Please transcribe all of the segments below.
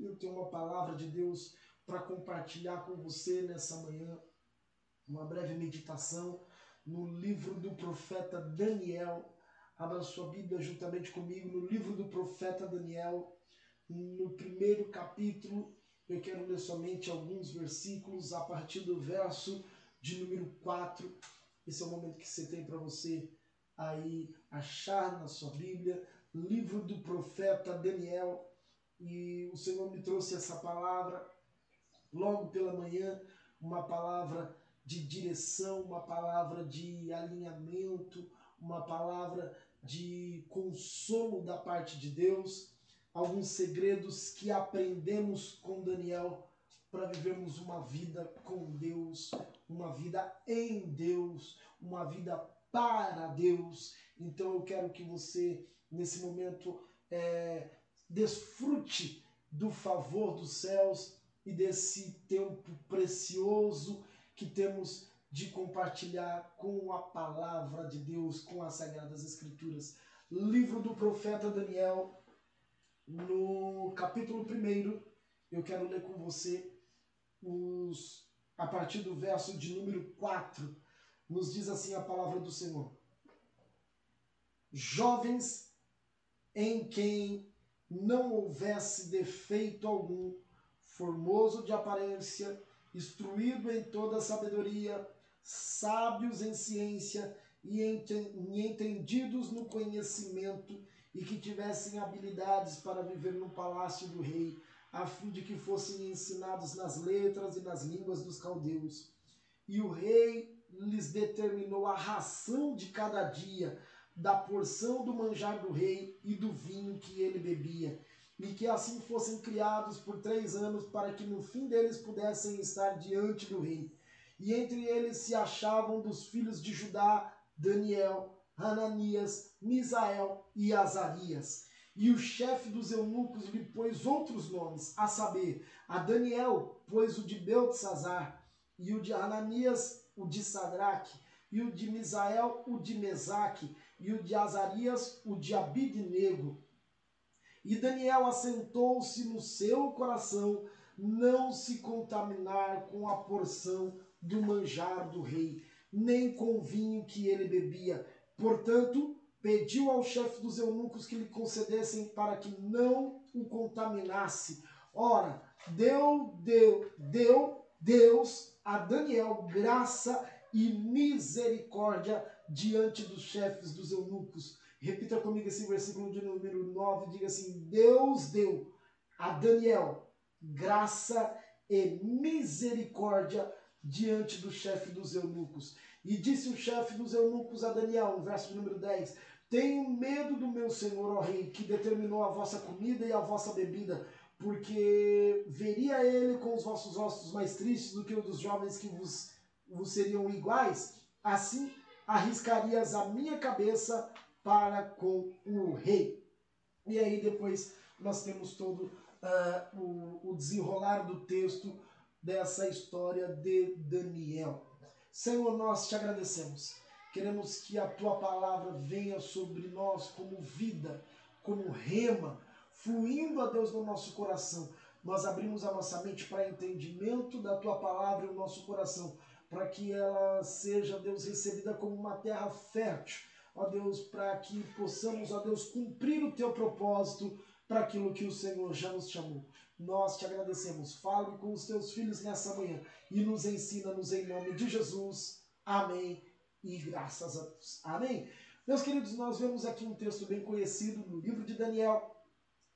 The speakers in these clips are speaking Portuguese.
Eu tenho uma palavra de Deus para compartilhar com você nessa manhã, uma breve meditação no livro do profeta Daniel. Abra sua Bíblia juntamente comigo no livro do profeta Daniel, no primeiro capítulo. Eu quero ler somente alguns versículos a partir do verso de número 4. Esse é o momento que você tem para você aí achar na sua Bíblia, livro do profeta Daniel. E o Senhor me trouxe essa palavra logo pela manhã, uma palavra de direção, uma palavra de alinhamento, uma palavra de consolo da parte de Deus, alguns segredos que aprendemos com Daniel para vivermos uma vida com Deus, uma vida em Deus, uma vida para Deus. Então eu quero que você, nesse momento, é, desfrute do favor dos céus e desse tempo precioso que temos de compartilhar com a palavra de Deus, com as Sagradas Escrituras. Livro do profeta Daniel, no capítulo 1, eu quero ler com você os, a partir do verso de número 4 nos diz assim a palavra do Senhor: Jovens em quem não houvesse defeito algum, formoso de aparência, instruído em toda sabedoria, sábios em ciência e entendidos no conhecimento, e que tivessem habilidades para viver no palácio do rei, a fim de que fossem ensinados nas letras e nas línguas dos caldeus. E o rei lhes determinou a ração de cada dia, da porção do manjar do rei e do vinho que ele bebia, e que assim fossem criados por três anos, para que no fim deles pudessem estar diante do rei. E entre eles se achavam dos filhos de Judá Daniel, Hananias, Misael e Azarias. E o chefe dos eunucos lhe pôs outros nomes, a saber, a Daniel pôs o de Beltesazar, e o de Hananias o de Sadraque, e o de Misael, o de Mesaque, e o de Azarias, o de Abidnego. E Daniel assentou-se no seu coração não se contaminar com a porção do manjar do rei, nem com o vinho que ele bebia. Portanto, pediu ao chefe dos eunucos que lhe concedessem para que não o contaminasse. Ora, deu, deu, deu Deus a Daniel graça e misericórdia diante dos chefes dos eunucos. Repita comigo esse versículo de número 9, diga assim: Deus deu a Daniel graça e misericórdia diante do chefe dos eunucos. E disse o chefe dos eunucos a Daniel, no verso número 10: Tenho medo do meu senhor, ó rei, que determinou a vossa comida e a vossa bebida, porque veria ele com os vossos rostos mais tristes do que o dos jovens que vos seriam iguais, assim arriscarias a minha cabeça para com o rei. E aí depois nós temos todo uh, o, o desenrolar do texto dessa história de Daniel. Senhor, nós te agradecemos. Queremos que a tua palavra venha sobre nós como vida, como rema, fluindo a Deus no nosso coração. Nós abrimos a nossa mente para entendimento da tua palavra e o nosso coração, para que ela seja, Deus, recebida como uma terra fértil, ó Deus, para que possamos, ó Deus, cumprir o teu propósito para aquilo que o Senhor já nos chamou. Nós te agradecemos. Fale com os teus filhos nessa manhã e nos ensina-nos em nome de Jesus. Amém. E graças a Deus. Amém. Meus queridos, nós vemos aqui um texto bem conhecido no livro de Daniel,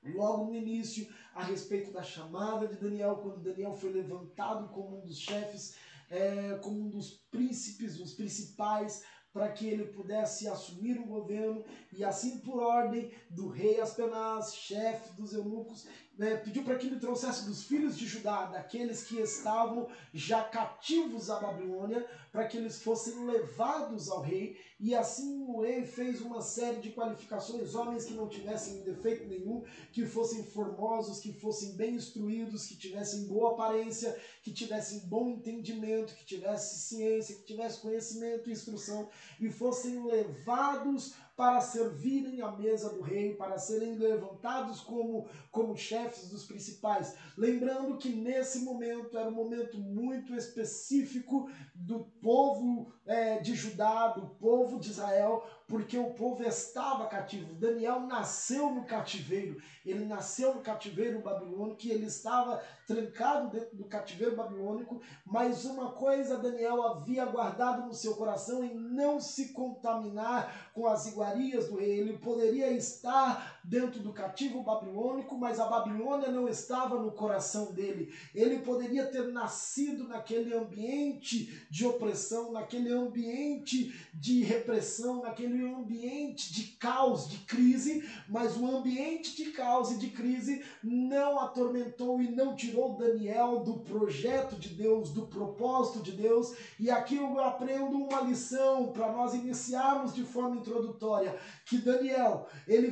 logo no início, a respeito da chamada de Daniel, quando Daniel foi levantado como um dos chefes, é, como um dos príncipes, os principais, para que ele pudesse assumir o governo, e assim por ordem do rei Aspenaz, chefe dos eunucos, né, pediu para que ele trouxesse dos filhos de Judá, daqueles que estavam já cativos à Babilônia, para que eles fossem levados ao rei. E assim rei fez uma série de qualificações, homens que não tivessem defeito nenhum, que fossem formosos, que fossem bem instruídos, que tivessem boa aparência, que tivessem bom entendimento, que tivessem ciência, que tivessem conhecimento e instrução, e fossem levados para servirem à mesa do rei, para serem levantados como, como chefes dos principais. Lembrando que nesse momento era um momento muito específico do povo é, de Judá, do povo de Israel, porque o povo estava cativo. Daniel nasceu no cativeiro, ele nasceu no cativeiro babilônico e ele estava trancado dentro do cativeiro babilônico, mas uma coisa Daniel havia guardado no seu coração em não se contaminar com as do. Ele poderia estar dentro do cativo babilônico, mas a Babilônia não estava no coração dele. Ele poderia ter nascido naquele ambiente de opressão, naquele ambiente de repressão, naquele ambiente de caos, de crise, mas o ambiente de caos e de crise não atormentou e não tirou Daniel do projeto de Deus, do propósito de Deus. E aqui eu aprendo uma lição para nós iniciarmos de forma introdutória, que Daniel, ele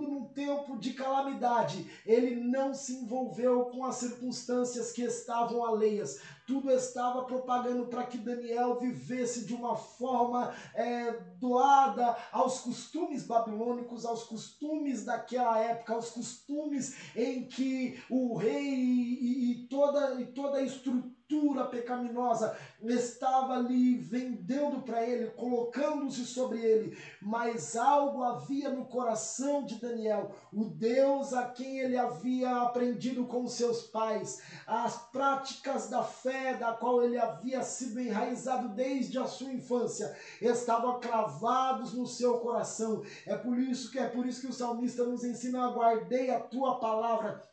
vivendo num tempo de calamidade, ele não se envolveu com as circunstâncias que estavam alheias, tudo estava propagando para que Daniel vivesse de uma forma é, doada aos costumes babilônicos, aos costumes daquela época, aos costumes em que o rei e, e toda, e toda a estrutura cultura pecaminosa estava ali vendendo para ele, colocando-se sobre ele, mas algo havia no coração de Daniel, o Deus a quem ele havia aprendido com seus pais, as práticas da fé da qual ele havia sido enraizado desde a sua infância, estavam cravados no seu coração. É por isso que é por isso que o salmista nos ensina: guardei a tua palavra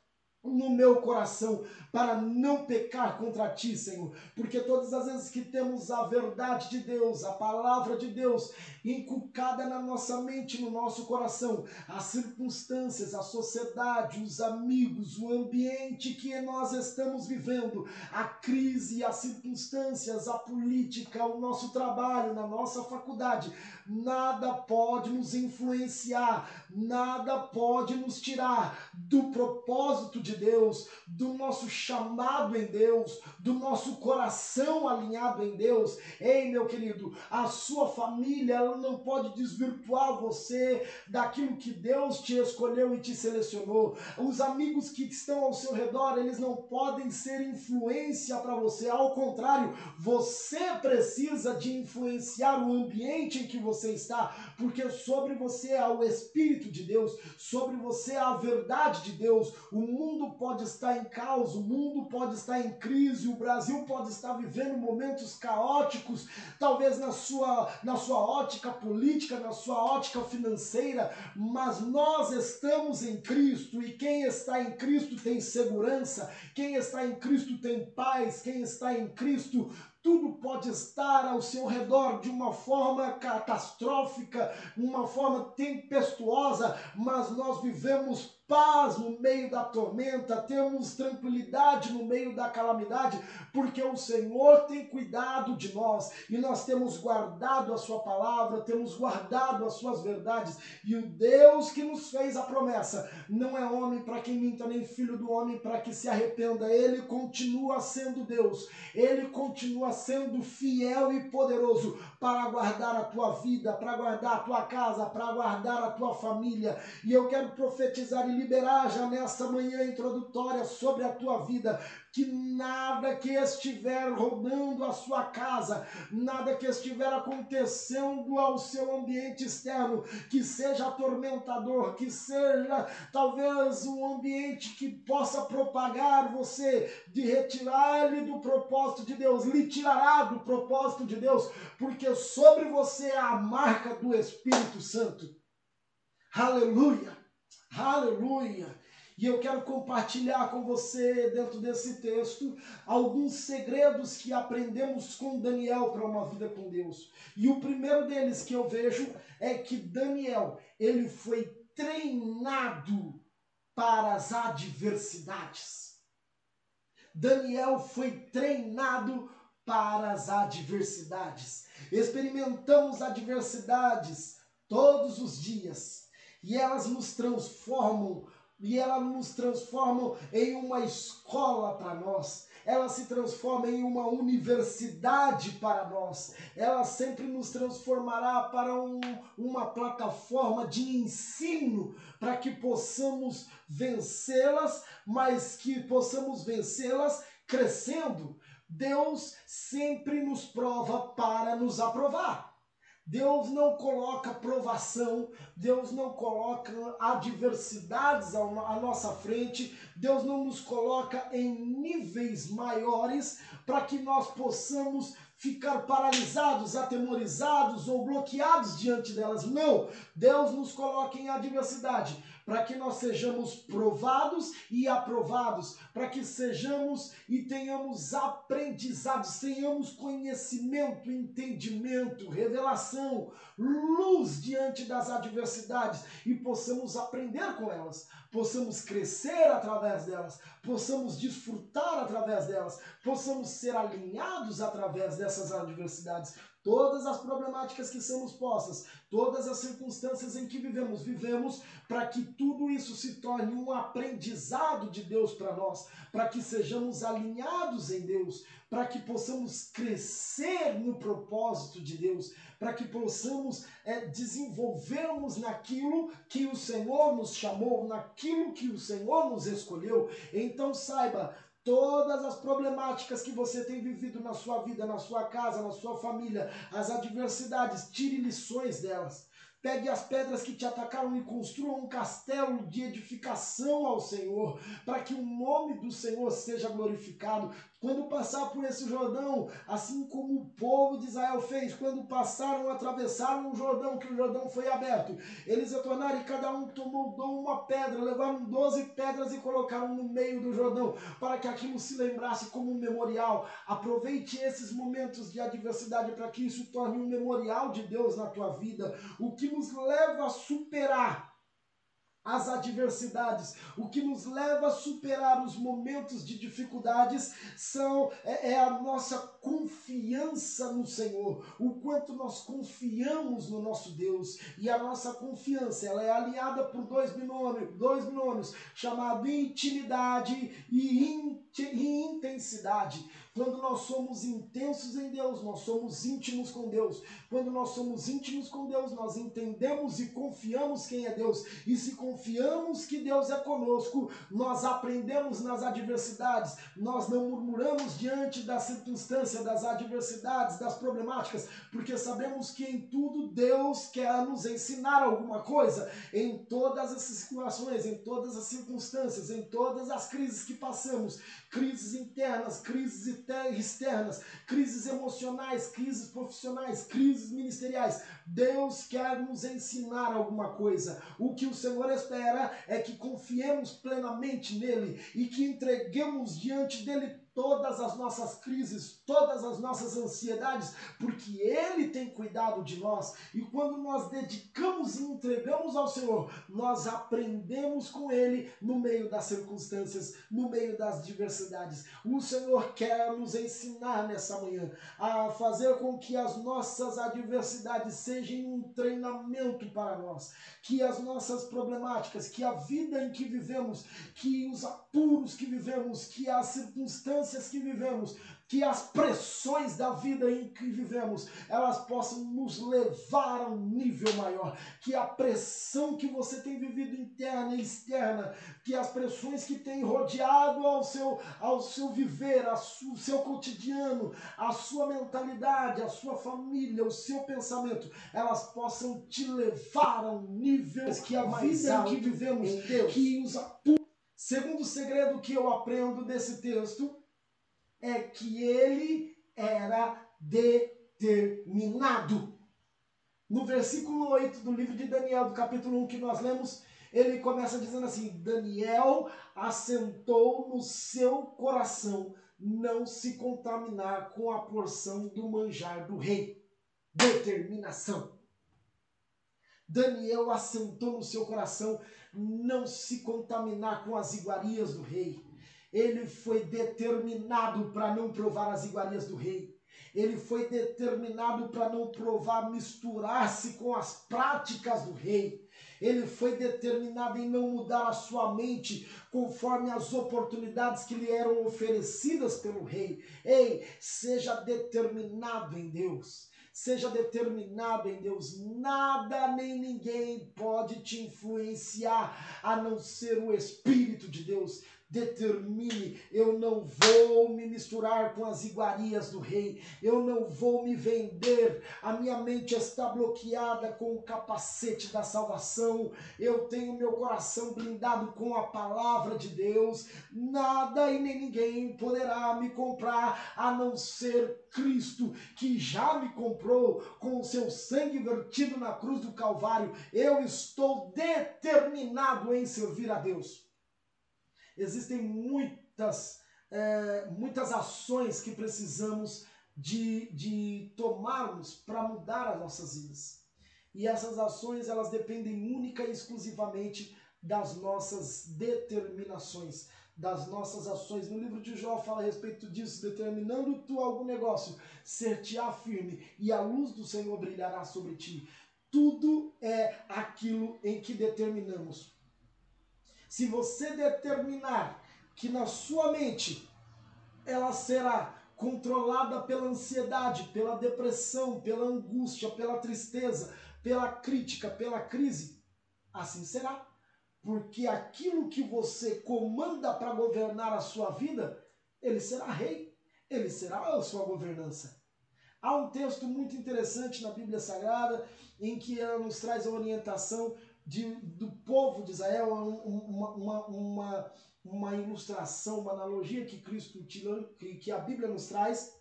no meu coração para não pecar contra ti, Senhor, porque todas as vezes que temos a verdade de Deus, a palavra de Deus inculcada na nossa mente, no nosso coração, as circunstâncias, a sociedade, os amigos, o ambiente que nós estamos vivendo, a crise, as circunstâncias, a política, o nosso trabalho, na nossa faculdade, nada pode nos influenciar, nada pode nos tirar do propósito de Deus, do nosso chamado em Deus, do nosso coração alinhado em Deus. Ei, meu querido, a sua família ela não pode desvirtuar você daquilo que Deus te escolheu e te selecionou. Os amigos que estão ao seu redor, eles não podem ser influência para você. Ao contrário, você precisa de influenciar o ambiente em que você está, porque sobre você há o Espírito de Deus, sobre você há a verdade de Deus. O mundo pode estar em caos, o mundo pode estar em crise, Brasil pode estar vivendo momentos caóticos, talvez na sua, na sua ótica política, na sua ótica financeira, mas nós estamos em Cristo e quem está em Cristo tem segurança, quem está em Cristo tem paz, quem está em Cristo tudo pode estar ao seu redor de uma forma catastrófica, uma forma tempestuosa, mas nós vivemos paz no meio da tormenta, temos tranquilidade no meio da calamidade, porque o Senhor tem cuidado de nós e nós temos guardado a Sua palavra, temos guardado as Suas verdades. E o Deus que nos fez a promessa não é homem para quem minta, nem filho do homem para que se arrependa. Ele continua sendo Deus, ele continua sendo fiel e poderoso para guardar a tua vida, para guardar a tua casa, para guardar a tua família. E eu quero profetizar e liberar já nesta manhã introdutória sobre a tua vida que nada que estiver rodando a sua casa, nada que estiver acontecendo ao seu ambiente externo, que seja atormentador, que seja talvez um ambiente que possa propagar você, de retirar-lhe do propósito de Deus, lhe tirará do propósito de Deus, porque sobre você há a marca do Espírito Santo. Aleluia! Aleluia! E eu quero compartilhar com você, dentro desse texto, alguns segredos que aprendemos com Daniel para uma vida com Deus. E o primeiro deles que eu vejo é que Daniel, ele foi treinado para as adversidades. Daniel foi treinado para as adversidades. Experimentamos adversidades todos os dias e elas nos transformam e ela nos transforma em uma escola para nós. ela se transforma em uma universidade para nós. Ela sempre nos transformará para um, uma plataforma de ensino para que possamos vencê-las, mas que possamos vencê-las crescendo. Deus sempre nos prova para nos aprovar. Deus não coloca provação, Deus não coloca adversidades à nossa frente, Deus não nos coloca em níveis maiores para que nós possamos ficar paralisados, atemorizados ou bloqueados diante delas. Não! Deus nos coloca em adversidade para que nós sejamos provados e aprovados, para que sejamos e tenhamos aprendizados, tenhamos conhecimento, entendimento, revelação, luz diante das adversidades e possamos aprender com elas, possamos crescer através delas, possamos desfrutar através delas, possamos ser alinhados através dessas adversidades todas as problemáticas que somos postas, todas as circunstâncias em que vivemos, vivemos para que tudo isso se torne um aprendizado de Deus para nós, para que sejamos alinhados em Deus, para que possamos crescer no propósito de Deus, para que possamos é, desenvolvermos naquilo que o Senhor nos chamou, naquilo que o Senhor nos escolheu. Então saiba, todas as problemáticas que você tem vivido na sua vida, na sua casa, na sua família, as adversidades, tire lições delas. Pegue as pedras que te atacaram e construa um castelo de edificação ao Senhor, para que o nome do Senhor seja glorificado. Quando passar por esse Jordão, assim como o povo de Israel fez, quando passaram, atravessaram o Jordão, que o Jordão foi aberto, eles retornaram e cada um tomou uma pedra, levaram doze pedras e colocaram no meio do Jordão, para que aquilo se lembrasse como um memorial. Aproveite esses momentos de adversidade para que isso torne um memorial de Deus na tua vida, o que nos leva a superar as adversidades, o que nos leva a superar os momentos de dificuldades são é, é, a nossa confiança no Senhor, o quanto nós confiamos no nosso Deus. E a nossa confiança ela é aliada por dois binômios, dois binômios chamado intimidade e, e intensidade. Quando nós somos intensos em Deus, nós somos íntimos com Deus. Quando nós somos íntimos com Deus, nós entendemos e confiamos quem é Deus. E se confiamos que Deus é conosco, nós aprendemos nas adversidades, nós não murmuramos diante das circunstâncias, das adversidades, das problemáticas, porque sabemos que em tudo Deus quer nos ensinar alguma coisa. Em todas as situações, em todas as circunstâncias, em todas as crises que passamos, crises internas, crises externas, crises emocionais, crises profissionais, crises ministeriais. Deus quer nos ensinar alguma coisa. O que o Senhor espera é que confiemos plenamente nele e que entreguemos diante dele todas as nossas crises, todas as nossas ansiedades, porque Ele tem cuidado de nós. E quando nós dedicamos e entregamos ao Senhor, nós aprendemos com Ele no meio das circunstâncias, no meio das diversidades. O Senhor quer nos ensinar nessa manhã a fazer com que as nossas adversidades sejam um treinamento para nós, que as nossas problemáticas, que a vida em que vivemos, que os apuros que vivemos, que as circunstâncias circunstâncias que vivemos, que as pressões da vida em que vivemos, elas possam nos levar a um nível maior, que a pressão que você tem vivido interna e externa, que as pressões que tem rodeado ao seu, ao seu viver, ao seu cotidiano, a sua mentalidade, a sua família, o seu pensamento, elas possam te levar a um nível que a vida em que vivemos, que os Segundo segredo que eu aprendo desse texto é que ele era determinado. No versículo 8 do livro de Daniel, do capítulo 1 que nós lemos, ele começa dizendo assim: Daniel assentou no seu coração não se contaminar com a porção do manjar do rei. Determinação. Daniel assentou no seu coração não se contaminar com as iguarias do rei. Ele foi determinado para não provar as iguarias do rei. Ele foi determinado para não provar misturar-se com as práticas do rei. Ele foi determinado em não mudar a sua mente conforme as oportunidades que lhe eram oferecidas pelo rei. Ei, seja determinado em Deus. Seja determinado em Deus. Nada nem ninguém pode te influenciar a não ser o Espírito de Deus determine, eu não vou me misturar com as iguarias do rei, eu não vou me vender, a minha mente está bloqueada com o capacete da salvação, eu tenho meu coração blindado com a palavra de Deus, nada e nem ninguém poderá me comprar a não ser Cristo, que já me comprou com o seu sangue vertido na cruz do Calvário, eu estou determinado em servir a Deus existem muitas, é, muitas ações que precisamos de, de tomarmos para mudar as nossas vidas. E essas ações elas dependem única e exclusivamente das nossas determinações, das nossas ações. No livro de Jó fala a respeito disso, determinando tu algum negócio, ser-te-á firme e a luz do Senhor brilhará sobre ti. Tudo é aquilo em que determinamos. Se você determinar que na sua mente ela será controlada pela ansiedade, pela depressão, pela angústia, pela tristeza, pela crítica, pela crise, assim será. Porque aquilo que você comanda para governar a sua vida, ele será rei, ele será a sua governança. Há um texto muito interessante na Bíblia Sagrada em que ela nos traz a orientação de, do povo de Israel, uma, uma, uma, uma ilustração, uma analogia que Cristo que, que a Bíblia nos traz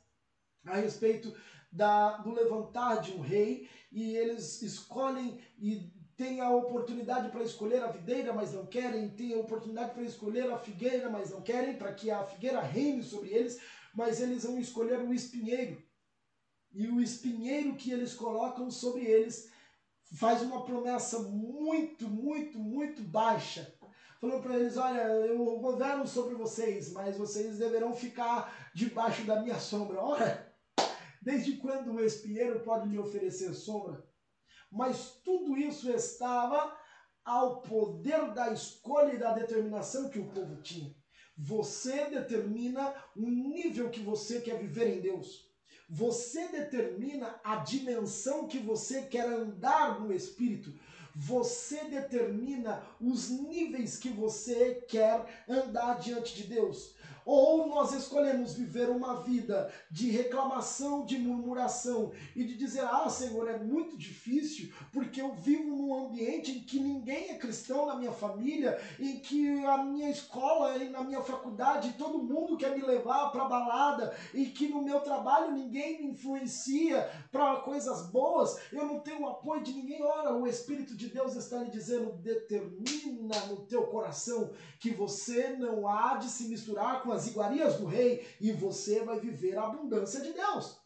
a respeito da, do levantar de um rei e eles escolhem e têm a oportunidade para escolher a videira, mas não querem, têm a oportunidade para escolher a figueira, mas não querem, para que a figueira reine sobre eles, mas eles vão escolher o espinheiro. E o espinheiro que eles colocam sobre eles faz uma promessa muito, muito, muito baixa. Falou para eles: Olha, eu governo sobre vocês, mas vocês deverão ficar debaixo da minha sombra. Olha, desde quando o espinheiro pode lhe oferecer sombra? Mas tudo isso estava ao poder da escolha e da determinação que o povo tinha. Você determina o nível que você quer viver em Deus. Você determina a dimensão que você quer andar no Espírito. Você determina os níveis que você quer andar diante de Deus. Ou nós escolhemos viver uma vida de reclamação, de murmuração e de dizer: Ah, Senhor, é muito difícil porque eu vivo num ambiente em que ninguém é cristão na minha família, em que a minha escola e na minha faculdade todo mundo quer me levar para balada e que no meu trabalho ninguém me influencia para coisas boas, eu não tenho o apoio de ninguém. Ora, o Espírito de Deus está lhe dizendo: determina no teu coração que você não há de se misturar com as iguarias do rei e você vai viver a abundância de Deus.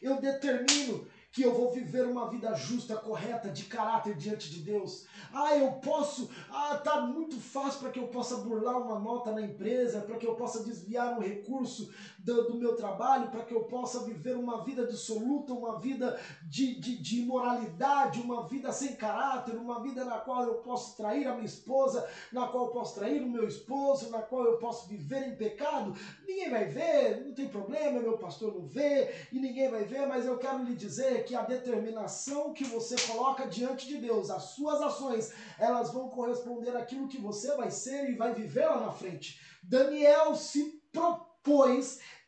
Eu determino que eu vou viver uma vida justa, correta, de caráter diante de Deus. Ah, eu posso, ah, tá muito fácil para que eu possa burlar uma nota na empresa, para que eu possa desviar um recurso do, do meu trabalho, para que eu possa viver uma vida dissoluta, uma vida de, de, de imoralidade, uma vida sem caráter, uma vida na qual eu posso trair a minha esposa, na qual eu posso trair o meu esposo, na qual eu posso viver em pecado. Ninguém vai ver, não tem problema, meu pastor não vê e ninguém vai ver, mas eu quero lhe dizer que a determinação que você coloca diante de Deus, as suas ações, elas vão corresponder àquilo que você vai ser e vai viver lá na frente. Daniel se propôs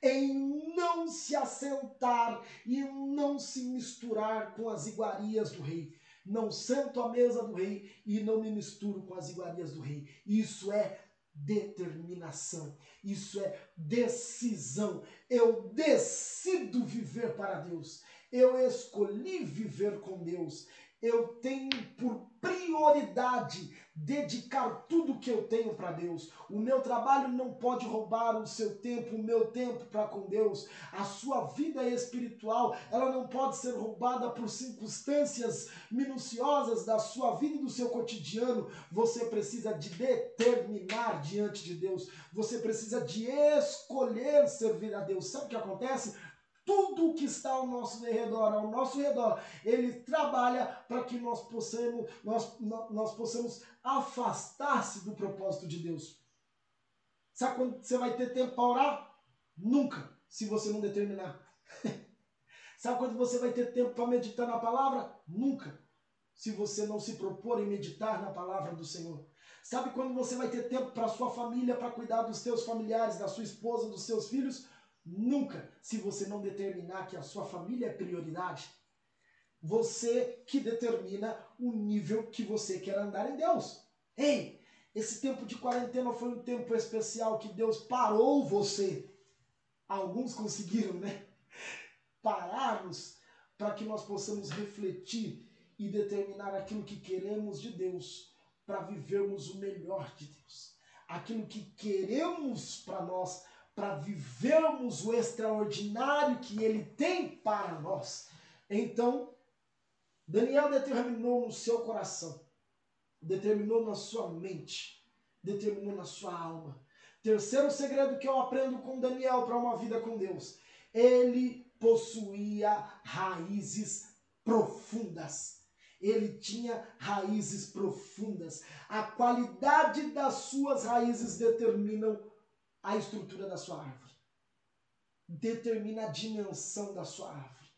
em não se assentar e não se misturar com as iguarias do rei. Não sento à mesa do rei e não me misturo com as iguarias do rei. Isso é determinação, isso é decisão. Eu decido viver para Deus. Eu escolhi viver com Deus. Eu tenho por prioridade dedicar tudo que eu tenho para Deus. O meu trabalho não pode roubar o seu tempo, o meu tempo para com Deus. A sua vida espiritual, ela não pode ser roubada por circunstâncias minuciosas da sua vida e do seu cotidiano. Você precisa de determinar diante de Deus. Você precisa de escolher servir a Deus. Sabe o que acontece? Tudo que está ao nosso redor, ao nosso redor, ele trabalha para que nós possamos, nós, nós possamos afastar-se do propósito de Deus. Sabe quando você vai ter tempo para orar? Nunca, se você não determinar. Sabe quando você vai ter tempo para meditar na palavra? Nunca, se você não se propor em meditar na palavra do Senhor. Sabe quando você vai ter tempo para sua família, para cuidar dos seus familiares, da sua esposa, dos seus filhos? Nunca, se você não determinar que a sua família é prioridade. Você que determina o nível que você quer andar em Deus. Ei, esse tempo de quarentena foi um tempo especial que Deus parou você. Alguns conseguiram, né? Parar-nos para que nós possamos refletir e determinar aquilo que queremos de Deus para vivermos o melhor de Deus. Aquilo que queremos para nós para vivermos o extraordinário que ele tem para nós. Então, Daniel determinou no seu coração, determinou na sua mente, determinou na sua alma. Terceiro segredo que eu aprendo com Daniel para uma vida com Deus: ele possuía raízes profundas. Ele tinha raízes profundas. A qualidade das suas raízes determinam a estrutura da sua árvore. Determina a dimensão da sua árvore.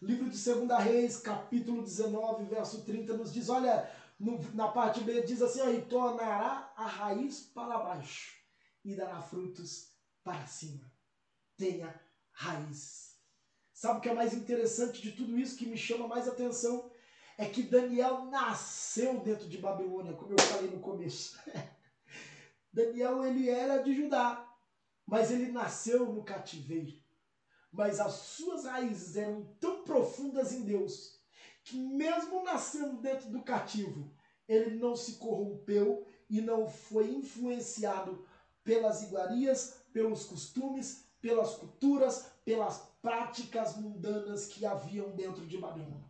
Livro de 2 Reis, capítulo 19, verso 30, nos diz: olha, no, na parte B diz assim: e tornará a raiz para baixo e dará frutos para cima. Tenha raiz. Sabe o que é mais interessante de tudo isso, que me chama mais atenção? É que Daniel nasceu dentro de Babilônia, como eu falei no começo. Daniel ele era de Judá, mas ele nasceu no cativeiro. Mas as suas raízes eram tão profundas em Deus que mesmo nascendo dentro do cativo, ele não se corrompeu e não foi influenciado pelas iguarias, pelos costumes, pelas culturas, pelas práticas mundanas que haviam dentro de Babilônia.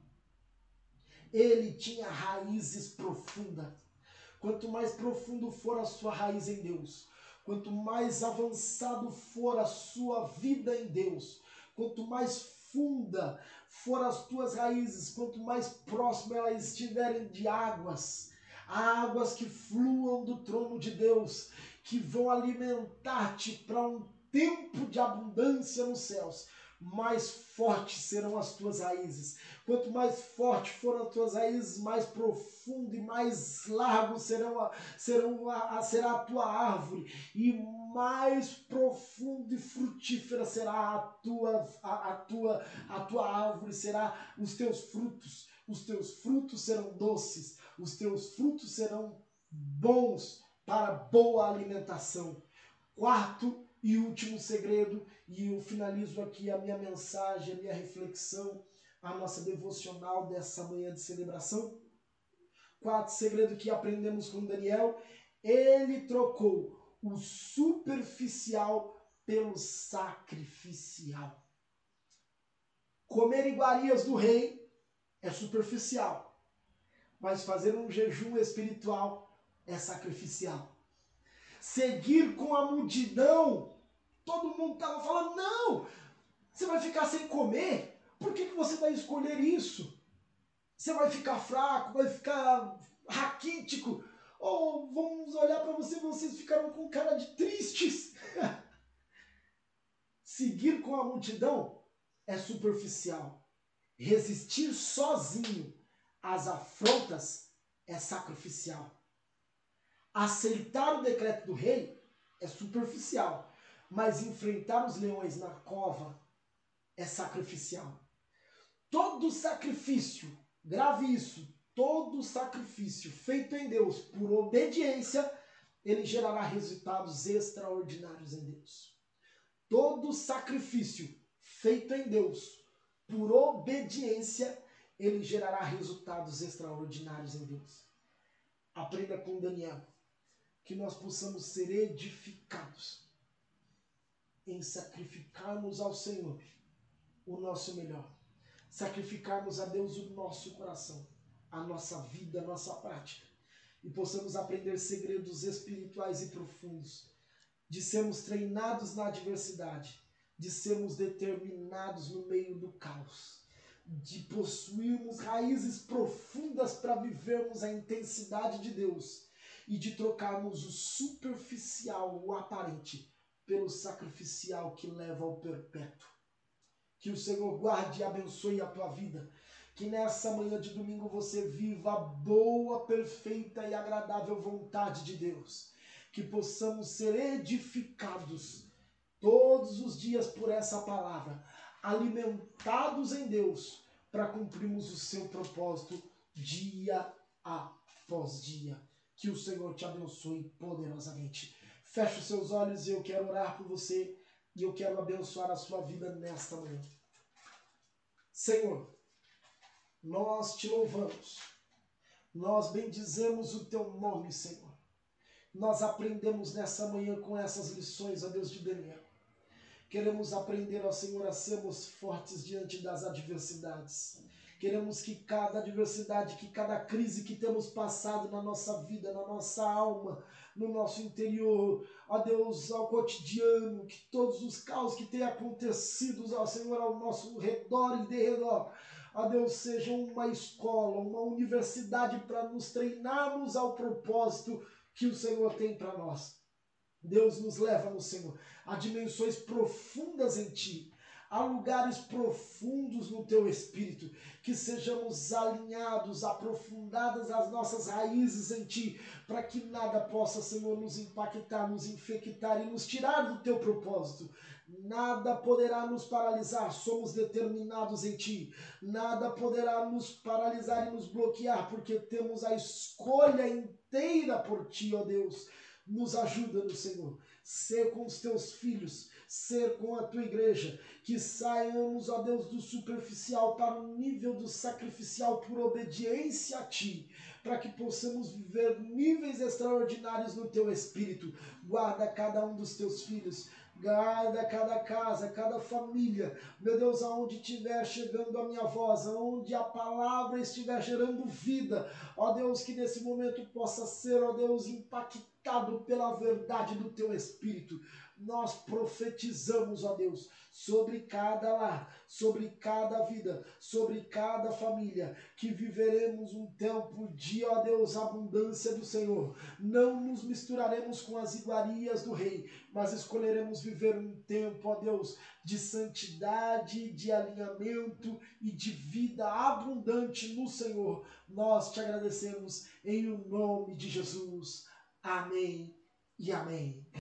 Ele tinha raízes profundas Quanto mais profundo for a sua raiz em Deus, quanto mais avançado for a sua vida em Deus, quanto mais funda for as tuas raízes, quanto mais próximo elas estiverem de águas, águas que fluam do trono de Deus, que vão alimentar-te para um tempo de abundância nos céus, mais fortes serão as tuas raízes. Quanto mais forte foram as tuas raízes, mais profundo e mais largo serão a, serão a, a, será a tua árvore, e mais profundo e frutífera será a tua, a, a, tua, a tua árvore, será os teus frutos. Os teus frutos serão doces, os teus frutos serão bons para boa alimentação. Quarto e último segredo, e eu finalizo aqui a minha mensagem, a minha reflexão, a nossa devocional dessa manhã de celebração. Quarto segredo que aprendemos com Daniel, ele trocou o superficial pelo sacrificial. Comer iguarias do rei é superficial, mas fazer um jejum espiritual é sacrificial. Seguir com a multidão Todo mundo estava falando, não, você vai ficar sem comer? Por que, que você vai escolher isso? Você vai ficar fraco, vai ficar raquítico? Ou vamos olhar para você vocês ficaram com cara de tristes? Seguir com a multidão é superficial. Resistir sozinho às afrontas é sacrificial. Aceitar o decreto do rei é superficial mas enfrentar os leões na cova é sacrificial. Todo sacrifício, grave isso, todo sacrifício feito em Deus por obediência, ele gerará resultados extraordinários em Deus. Todo sacrifício feito em Deus por obediência, ele gerará resultados extraordinários em Deus. Aprenda com Daniel que nós possamos ser edificados em sacrificarmos ao Senhor o nosso melhor, sacrificarmos a Deus o nosso coração, a nossa vida, a nossa prática, e possamos aprender segredos espirituais e profundos, de sermos treinados na adversidade, de sermos determinados no meio do caos, de possuirmos raízes profundas para vivermos a intensidade de Deus e de trocarmos o superficial, o aparente, pelo sacrificial que leva ao perpétuo. Que o Senhor guarde e abençoe a tua vida. Que nessa manhã de domingo você viva a boa, perfeita e agradável vontade de Deus. Que possamos ser edificados todos os dias por essa palavra, alimentados em Deus, para cumprirmos o seu propósito dia após dia. Que o Senhor te abençoe poderosamente. Feche os seus olhos e eu quero orar por você e eu quero abençoar a sua vida nesta manhã. Senhor, nós te louvamos, nós bendizemos o teu nome, Senhor. Nós aprendemos nessa manhã com essas lições, ó Deus de Daniel. Queremos aprender, ó Senhor, a sermos fortes diante das adversidades. Queremos que cada adversidade, que cada crise que temos passado na nossa vida, na nossa alma, no nosso interior, ó Deus, ao cotidiano, que todos os caos que têm acontecido, ó Senhor, ao nosso redor e de redor, ó Deus, sejam uma escola, uma universidade para nos treinarmos ao propósito que o Senhor tem para nós. Deus nos leva no Senhor a dimensões profundas em Ti, a lugares profundos no Teu Espírito, que sejamos alinhados, aprofundadas as nossas raízes em Ti, para que nada possa, Senhor, nos impactar, nos infectar e nos tirar do Teu propósito. Nada poderá nos paralisar, somos determinados em Ti. Nada poderá nos paralisar e nos bloquear, porque temos a escolha inteira por Ti, ó Deus. Nos ajuda, no Senhor, ser com os Teus filhos, ser com a tua igreja, que saiamos, ó Deus, do superficial para o nível do sacrificial por obediência a Ti, para que possamos viver níveis extraordinários no Teu Espírito. Guarda cada um dos Teus filhos, guarda cada casa, cada família, meu Deus, aonde estiver chegando a minha voz, aonde a palavra estiver gerando vida, ó Deus, que nesse momento possa ser, ó Deus, impactado pela verdade do Teu Espírito nós profetizamos, ó Deus, sobre cada lar, sobre cada vida, sobre cada família, que viveremos um tempo de, ó Deus, abundância do Senhor. Não nos misturaremos com as iguarias do Rei, mas escolheremos viver um tempo, ó Deus, de santidade, de alinhamento e de vida abundante no Senhor. Nós te agradecemos em o nome de Jesus. Amém e amém.